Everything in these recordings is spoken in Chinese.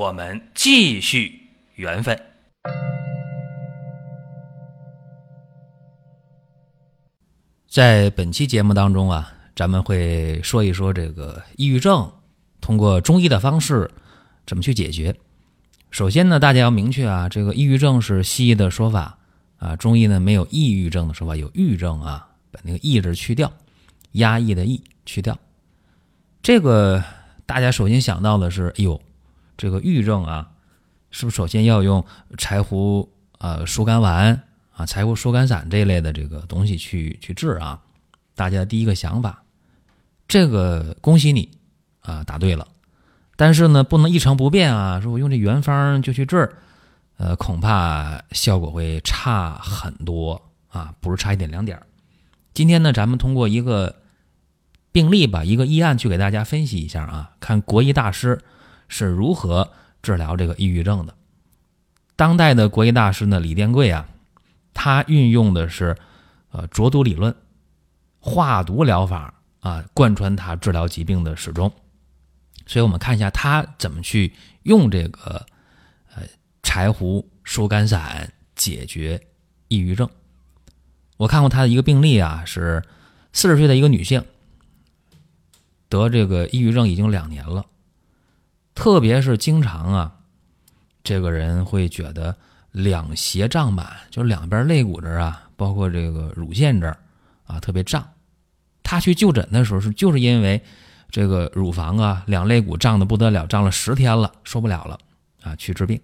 我们继续缘分。在本期节目当中啊，咱们会说一说这个抑郁症，通过中医的方式怎么去解决。首先呢，大家要明确啊，这个抑郁症是西医的说法啊，中医呢没有抑郁症的说法，有郁症啊，把那个“抑”字去掉，压抑的“抑”去掉。这个大家首先想到的是，哎呦，这个郁症啊，是不是首先要用柴胡啊疏肝丸？啊，柴胡疏肝散这一类的这个东西去去治啊，大家的第一个想法，这个恭喜你啊，答对了。但是呢，不能一成不变啊，说我用这原方就去治，呃，恐怕效果会差很多啊，不是差一点两点。今天呢，咱们通过一个病例吧，一个医案去给大家分析一下啊，看国医大师是如何治疗这个抑郁症的。当代的国医大师呢，李殿贵啊。他运用的是，呃，浊毒理论、化毒疗法啊，贯穿他治疗疾病的始终。所以我们看一下他怎么去用这个，呃，柴胡疏肝散解决抑郁症。我看过他的一个病例啊，是四十岁的一个女性，得这个抑郁症已经两年了，特别是经常啊，这个人会觉得。两胁胀满，就两边肋骨这儿啊，包括这个乳腺这儿啊，特别胀。他去就诊的时候是就是因为这个乳房啊，两肋骨胀的不得了，胀了十天了，受不了了啊，去治病。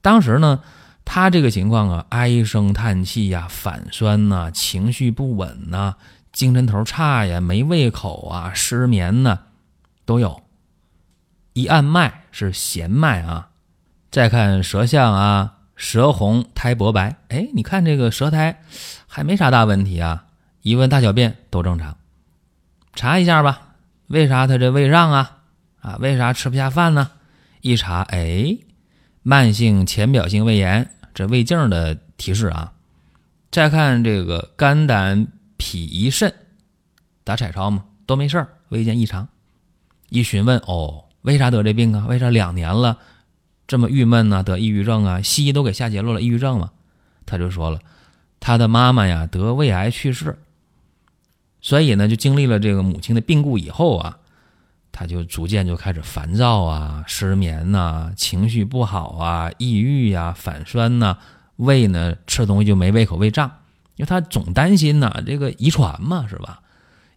当时呢，他这个情况啊，唉声叹气呀，反酸呐，情绪不稳呐，精神头差呀，没胃口啊，失眠呐，都有。一按脉是弦脉啊，再看舌象啊。舌红苔薄白，哎，你看这个舌苔还没啥大问题啊，一问大小便都正常，查一下吧，为啥他这胃胀啊？啊，为啥吃不下饭呢？一查，哎，慢性浅表性胃炎，这胃镜的提示啊。再看这个肝胆脾胰肾，打彩超嘛？都没事儿，胃见异常。一询问，哦，为啥得这病啊？为啥两年了？这么郁闷呢？得抑郁症啊？西医都给下结论了，抑郁症嘛。他就说了，他的妈妈呀得胃癌去世，所以呢就经历了这个母亲的病故以后啊，他就逐渐就开始烦躁啊、失眠呐、情绪不好啊、抑郁呀、反酸呐，胃呢吃东西就没胃口、胃胀，因为他总担心呐，这个遗传嘛，是吧？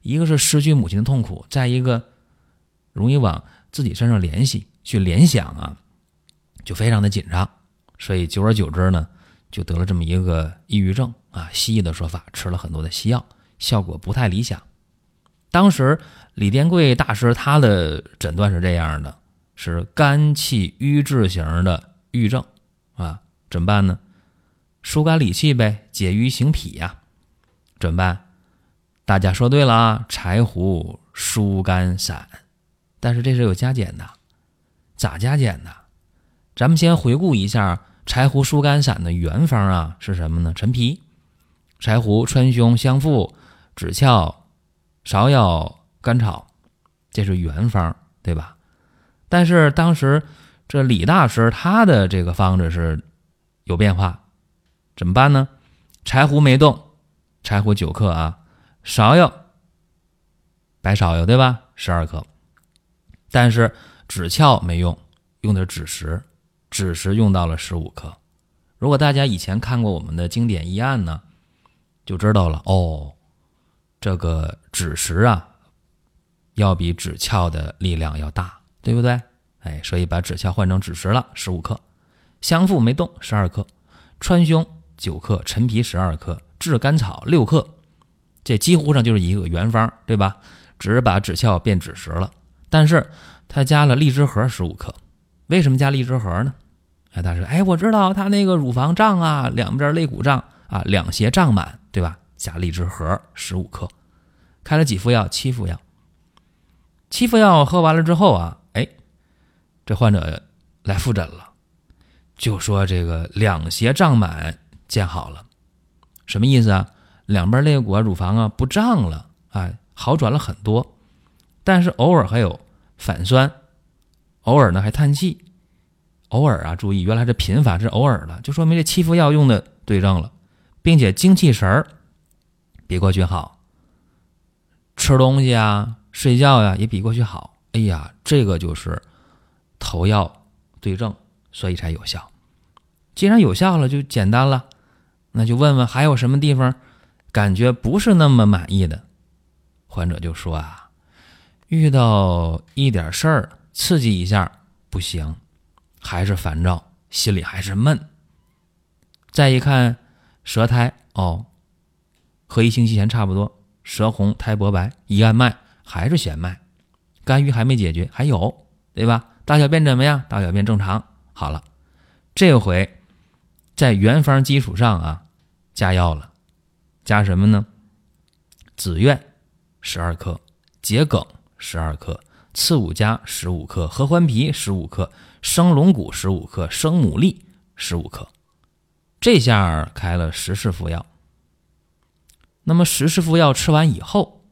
一个是失去母亲的痛苦，再一个容易往自己身上联系、去联想啊。就非常的紧张，所以久而久之呢，就得了这么一个抑郁症啊。西医的说法，吃了很多的西药，效果不太理想。当时李殿贵大师他的诊断是这样的：是肝气瘀滞型的郁症啊，怎么办呢？疏肝理气呗，解郁行脾呀。怎么办？大家说对了啊，柴胡疏肝散。但是这是有加减的，咋加减呢？咱们先回顾一下柴胡疏肝散的原方啊，是什么呢？陈皮、柴胡、川芎、香附、枳壳、芍药、甘草，这是原方，对吧？但是当时这李大师他的这个方子是有变化，怎么办呢？柴胡没动，柴胡九克啊，芍药、白芍药对吧？十二克，但是枳壳没用，用的是枳实。枳实用到了十五克，如果大家以前看过我们的经典医案呢，就知道了哦，这个枳实啊，要比枳壳的力量要大，对不对？哎，所以把枳壳换成枳实了，十五克。香附没动，十二克。川芎九克，陈皮十二克，炙甘草六克。这几乎上就是一个原方，对吧？只是把枳壳变枳实了，但是他加了荔枝核十五克。为什么加荔枝核呢？哎，他说：“哎，我知道他那个乳房胀啊，两边肋骨胀啊，两胁胀满，对吧？加荔枝核十五克，开了几副药？七副药。七副药喝完了之后啊，哎，这患者来复诊了，就说这个两胁胀满见好了，什么意思啊？两边肋骨啊、乳房啊不胀了啊，好转了很多，但是偶尔还有反酸，偶尔呢还叹气。”偶尔啊，注意，原来这频繁是偶尔的，就说明这七副药用的对症了，并且精气神儿比过去好，吃东西啊、睡觉呀也比过去好。哎呀，这个就是投药对症，所以才有效。既然有效了，就简单了，那就问问还有什么地方感觉不是那么满意的。患者就说啊，遇到一点事儿刺激一下不行。还是烦躁，心里还是闷。再一看舌苔，哦，和一星期前差不多，舌红苔薄白。一按脉还是弦脉，肝郁还没解决，还有，对吧？大小便怎么样？大小便正常。好了，这回在原方基础上啊，加药了，加什么呢？紫苑十二克，桔梗十二克，刺五加十五克，合欢皮十五克。生龙骨十五克，生牡蛎十五克，这下开了十式服药。那么十式服药吃完以后，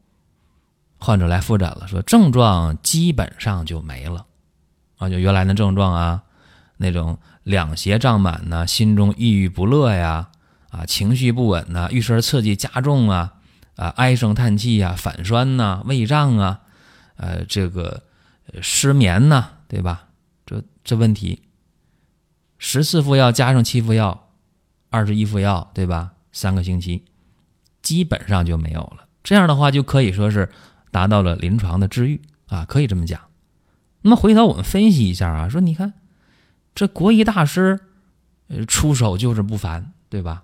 患者来复诊了，说症状基本上就没了啊，就原来的症状啊，那种两胁胀满呐，心中抑郁不乐呀，啊，情绪不稳呐，遇事刺激加重啊，啊，唉声叹气呀，反酸呐，胃胀啊，呃，这个失眠呐，对吧？这这问题，十四副药加上七副药，二十一副药，对吧？三个星期，基本上就没有了。这样的话，就可以说是达到了临床的治愈啊，可以这么讲。那么回头我们分析一下啊，说你看这国医大师，呃，出手就是不凡，对吧？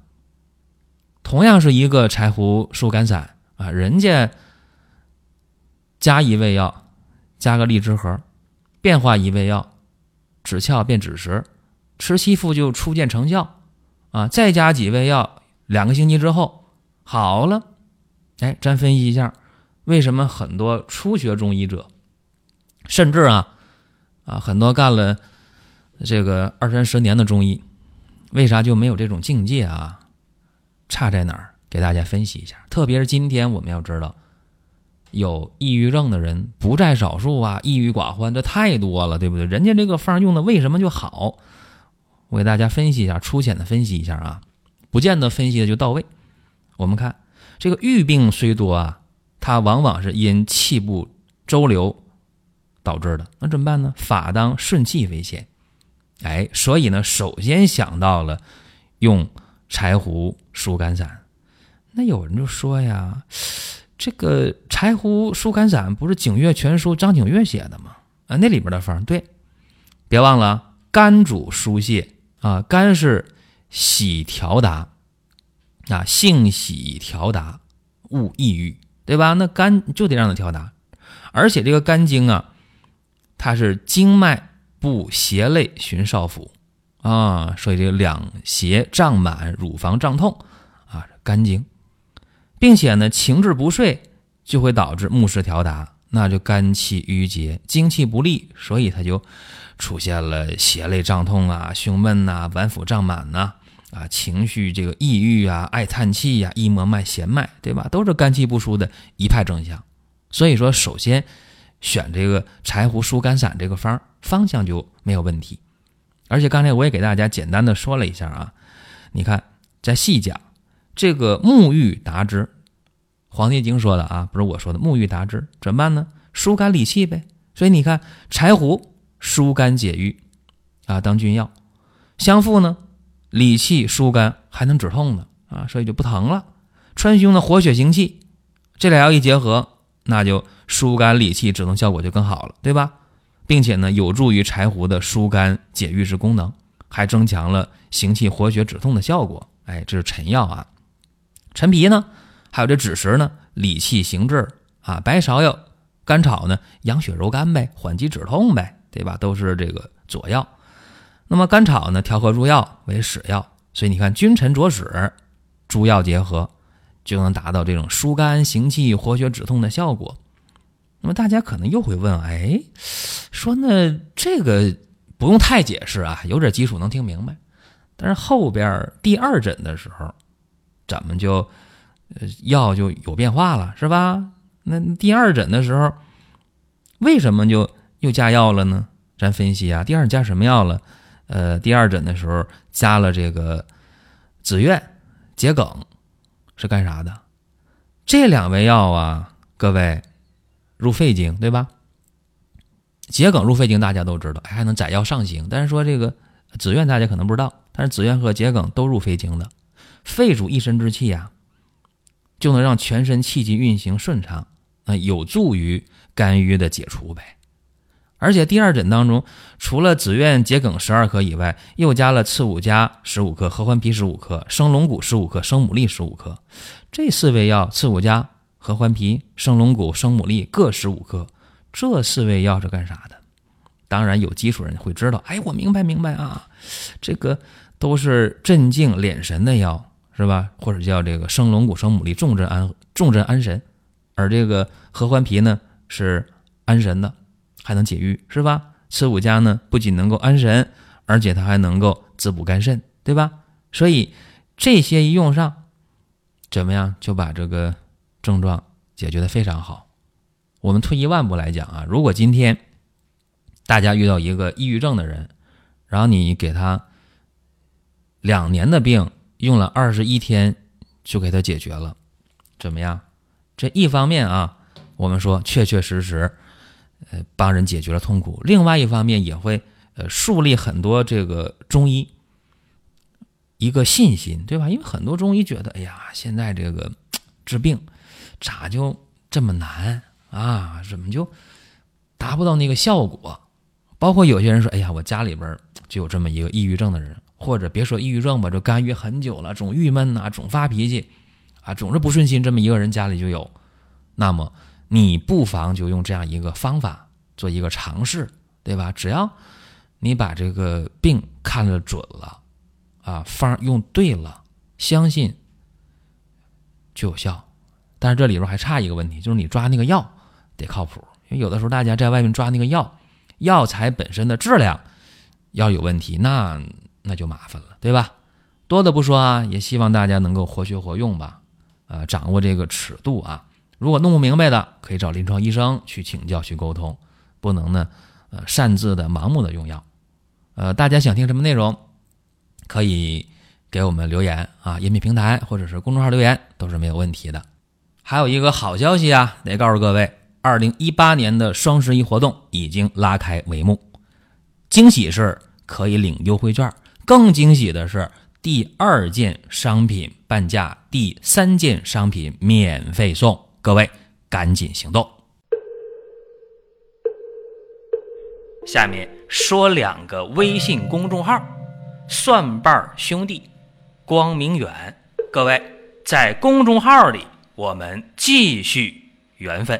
同样是一个柴胡疏肝散啊，人家加一味药，加个荔枝核，变化一味药。止窍变止食，吃七副就初见成效，啊，再加几味药，两个星期之后好了。哎，咱分析一下，为什么很多初学中医者，甚至啊啊很多干了这个二三十年的中医，为啥就没有这种境界啊？差在哪儿？给大家分析一下。特别是今天我们要知道。有抑郁症的人不在少数啊，抑郁寡欢这太多了，对不对？人家这个方用的为什么就好？我给大家分析一下，粗浅的分析一下啊，不见得分析的就到位。我们看这个郁病虽多啊，它往往是因气不周流导致的，那怎么办呢？法当顺气为先，哎，所以呢，首先想到了用柴胡疏肝散。那有人就说呀。这个柴胡疏肝散不是《景岳全书》张景岳写的吗？啊，那里边的方对，别忘了肝主疏泄啊，肝是喜调达啊，性喜调达，勿抑郁，对吧？那肝就得让它调达，而且这个肝经啊，它是经脉布胁肋循少府啊，所以这个两胁胀满，乳房胀痛啊，肝经。并且呢，情志不遂就会导致目失调达，那就肝气郁结，精气不利，所以它就出现了胁肋胀痛啊、胸闷呐、脘腹胀满呐、啊情绪这个抑郁啊、爱叹气呀、一膜脉、弦脉，对吧？都是肝气不舒的一派征象。所以说，首先选这个柴胡疏肝散这个方方向就没有问题。而且刚才我也给大家简单的说了一下啊，你看再细讲。这个沐浴达之，《黄帝经》说的啊，不是我说的。沐浴达之怎么办呢？疏肝理气呗。所以你看，柴胡疏肝解郁啊，当君药；香附呢，理气疏肝，还能止痛呢啊，所以就不疼了。川芎呢，活血行气，这俩药一结合，那就疏肝理气、止痛效果就更好了，对吧？并且呢，有助于柴胡的疏肝解郁之功能，还增强了行气活血止痛的效果。哎，这是陈药啊。陈皮呢，还有这枳实呢，理气行滞啊；白芍药、甘草呢，养血柔肝呗，缓急止痛呗，对吧？都是这个佐药。那么甘草呢，调和入药为使药，所以你看君臣佐使，诸药结合，就能达到这种疏肝行气、活血止痛的效果。那么大家可能又会问，哎，说那这个不用太解释啊，有点基础能听明白。但是后边第二诊的时候，咱们就呃药就有变化了，是吧？那第二诊的时候，为什么就又加药了呢？咱分析啊，第二加什么药了？呃，第二诊的时候加了这个紫苑、桔梗，是干啥的？这两味药啊，各位入肺经，对吧？桔梗入肺经，大家都知道，还能载药上行。但是说这个紫苑，大家可能不知道，但是紫苑和桔梗都入肺经的。肺主一身之气呀，就能让全身气机运行顺畅，啊，有助于肝郁的解除呗。而且第二诊当中，除了紫苑、桔梗十二克以外，又加了刺五加十五克、合欢皮十五克、生龙骨十五克、生牡蛎十五克。这四味药，刺五加、合欢皮、生龙骨、生牡蛎各十五克。这四味药是干啥的？当然有基础人会知道。哎，我明白明白啊，这个都是镇静敛神的药，是吧？或者叫这个生龙骨、生牡蛎重镇安重镇安神，而这个合欢皮呢是安神的。还能解郁是吧？吃五加呢，不仅能够安神，而且它还能够滋补肝肾，对吧？所以这些一用上，怎么样就把这个症状解决的非常好。我们退一万步来讲啊，如果今天大家遇到一个抑郁症的人，然后你给他两年的病用了二十一天就给他解决了，怎么样？这一方面啊，我们说确确实实。呃，帮人解决了痛苦。另外一方面，也会呃树立很多这个中医一个信心，对吧？因为很多中医觉得，哎呀，现在这个 治病咋就这么难啊？怎么就达不到那个效果？包括有些人说，哎呀，我家里边就有这么一个抑郁症的人，或者别说抑郁症吧，就干郁很久了，总郁闷呐，总发脾气啊，总是不顺心，这么一个人家里就有，那么。你不妨就用这样一个方法做一个尝试，对吧？只要你把这个病看了准了，啊，方用对了，相信就有效。但是这里边还差一个问题，就是你抓那个药得靠谱。因为有的时候大家在外面抓那个药，药材本身的质量要有问题，那那就麻烦了，对吧？多的不说啊，也希望大家能够活学活用吧，呃，掌握这个尺度啊。如果弄不明白的，可以找临床医生去请教、去沟通，不能呢，呃，擅自的、盲目的用药。呃，大家想听什么内容，可以给我们留言啊，音频平台或者是公众号留言都是没有问题的。还有一个好消息啊，得告诉各位，二零一八年的双十一活动已经拉开帷幕。惊喜是可以领优惠券，更惊喜的是第二件商品半价，第三件商品免费送。各位，赶紧行动！下面说两个微信公众号：蒜瓣兄弟、光明远。各位在公众号里，我们继续缘分。